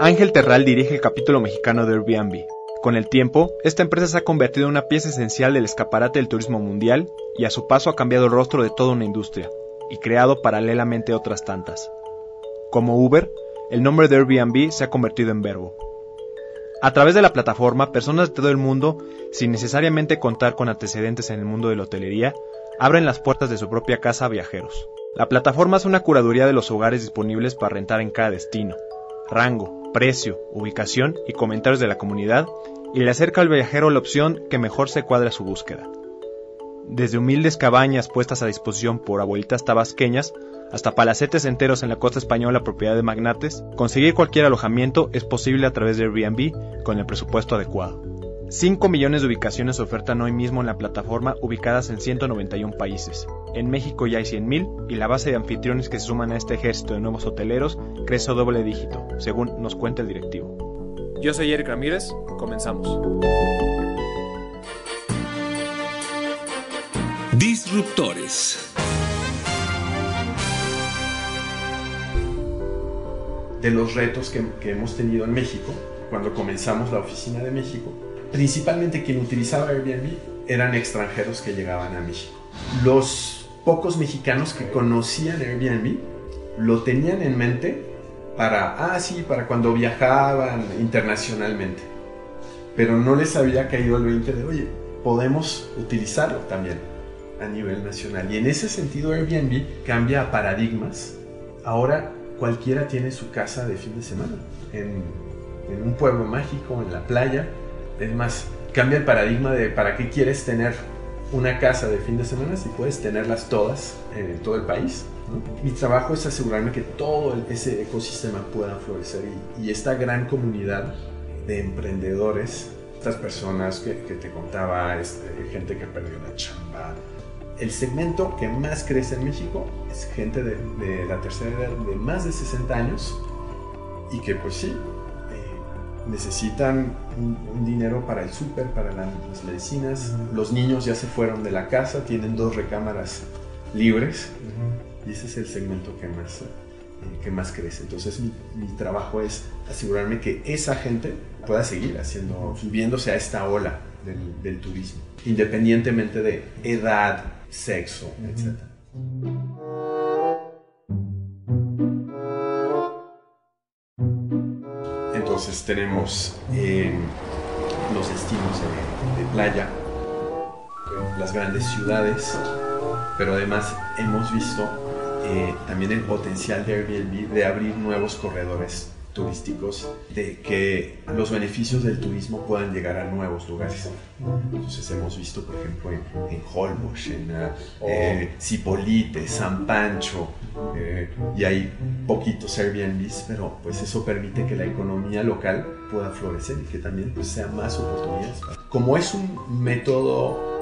Ángel Terral dirige el capítulo mexicano de Airbnb. Con el tiempo, esta empresa se ha convertido en una pieza esencial del escaparate del turismo mundial y a su paso ha cambiado el rostro de toda una industria y creado paralelamente otras tantas. Como Uber, el nombre de Airbnb se ha convertido en verbo. A través de la plataforma, personas de todo el mundo, sin necesariamente contar con antecedentes en el mundo de la hotelería, abren las puertas de su propia casa a viajeros. La plataforma es una curaduría de los hogares disponibles para rentar en cada destino, rango, precio, ubicación y comentarios de la comunidad y le acerca al viajero la opción que mejor se cuadra a su búsqueda. Desde humildes cabañas puestas a disposición por abuelitas tabasqueñas hasta palacetes enteros en la costa española propiedad de magnates, conseguir cualquier alojamiento es posible a través de Airbnb con el presupuesto adecuado. 5 millones de ubicaciones se ofertan hoy mismo en la plataforma ubicadas en 191 países. En México ya hay 100.000 y la base de anfitriones que se suman a este ejército de nuevos hoteleros crece a doble dígito, según nos cuenta el directivo. Yo soy Eric Ramírez, comenzamos. Disruptores. De los retos que, que hemos tenido en México, cuando comenzamos la oficina de México, principalmente quien utilizaba Airbnb eran extranjeros que llegaban a México. Los pocos mexicanos que conocían Airbnb lo tenían en mente para, ah, sí, para cuando viajaban internacionalmente. Pero no les había caído el 20 de, oye, podemos utilizarlo también a nivel nacional. Y en ese sentido Airbnb cambia paradigmas. Ahora cualquiera tiene su casa de fin de semana, en, en un pueblo mágico, en la playa. Es más, cambia el paradigma de para qué quieres tener una casa de fin de semana si puedes tenerlas todas en todo el país. Mi trabajo es asegurarme que todo ese ecosistema pueda florecer y, esta gran comunidad de emprendedores, estas personas que, te contaba, este, gente que perdió la chamba, el segmento que más crece en México es gente de, la tercera edad de más de 60 años y que pues sí, necesitan un, dinero para el súper, para las medicinas. Los niños ya se fueron de la casa, tienen dos recámaras libres. Y ese es el segmento que más, eh, que más crece. Entonces mi, trabajo es asegurarme que esa gente pueda seguir haciendo, subiéndose a esta ola del, turismo, independientemente de edad, sexo, etc. Tenemos eh, los destinos de playa, las grandes ciudades, pero además hemos visto eh, también el potencial de Airbnb de abrir nuevos corredores turísticos, de que los beneficios del turismo puedan llegar a nuevos lugares. Entonces hemos visto, por ejemplo, en, en Holbox, en eh, Cipolite, San Pancho, eh, y hay poquitos Airbnbs, pero pues eso permite que la economía local pueda florecer y que también pues, sea más oportunidades. Como es un método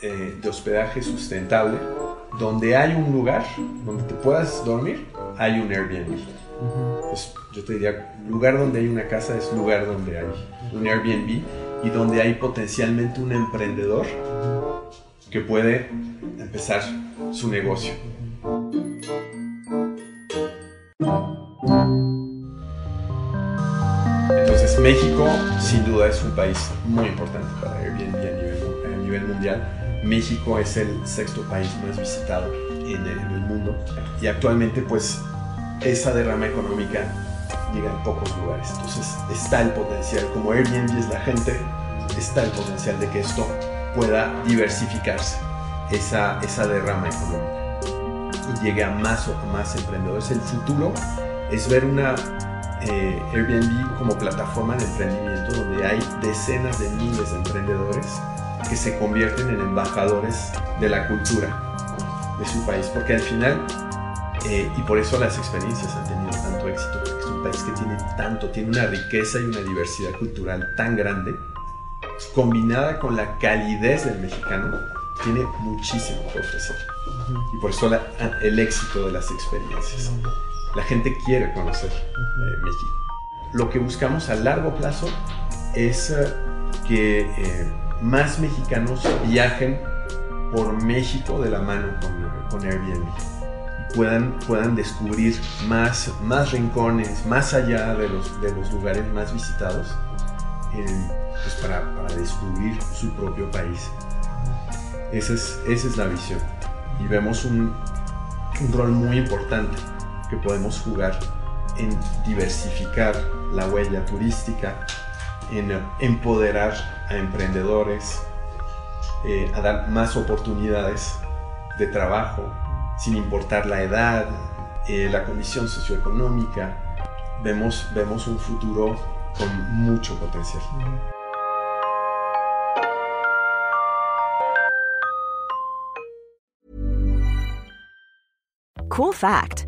de hospedaje sustentable, donde hay un lugar donde te puedas dormir, hay un Airbnb. Pues yo te diría, lugar donde hay una casa es lugar donde hay un Airbnb y donde hay potencialmente un emprendedor que puede empezar su negocio. Entonces México sin duda es un país muy importante para Airbnb a nivel, a nivel mundial México es el sexto país más visitado en el, mundo y actualmente pues esa derrama económica llega en pocos lugares. Entonces está el potencial, como Airbnb es la gente, está el potencial de que esto pueda diversificarse, esa, esa derrama económica y llegue a más o más emprendedores. El futuro es ver una eh, Airbnb como plataforma de emprendimiento donde hay decenas de miles de emprendedores que se convierten en embajadores de la cultura de su país, porque al final, eh, y por eso las experiencias han tenido tanto éxito, porque es un país que tiene tanto, tiene una riqueza y una diversidad cultural tan grande, combinada con la calidez del mexicano, tiene muchísimo que ofrecer. Y por eso el éxito de las experiencias. La gente quiere conocer eh, México. Lo que buscamos a largo plazo es eh, que eh, más mexicanos viajen por México de la mano con, Airbnb y puedan, puedan descubrir más, más rincones, más allá de los, de los lugares más visitados, pues para, para descubrir su propio país. Esa es, esa es la visión. Y vemos un, un rol muy importante que podemos jugar en diversificar la huella turística, en empoderar a emprendedores, eh, a dar más oportunidades de trabajo, sin importar la edad, eh, la condición socioeconómica. Vemos, vemos un futuro con mucho potencial. Cool fact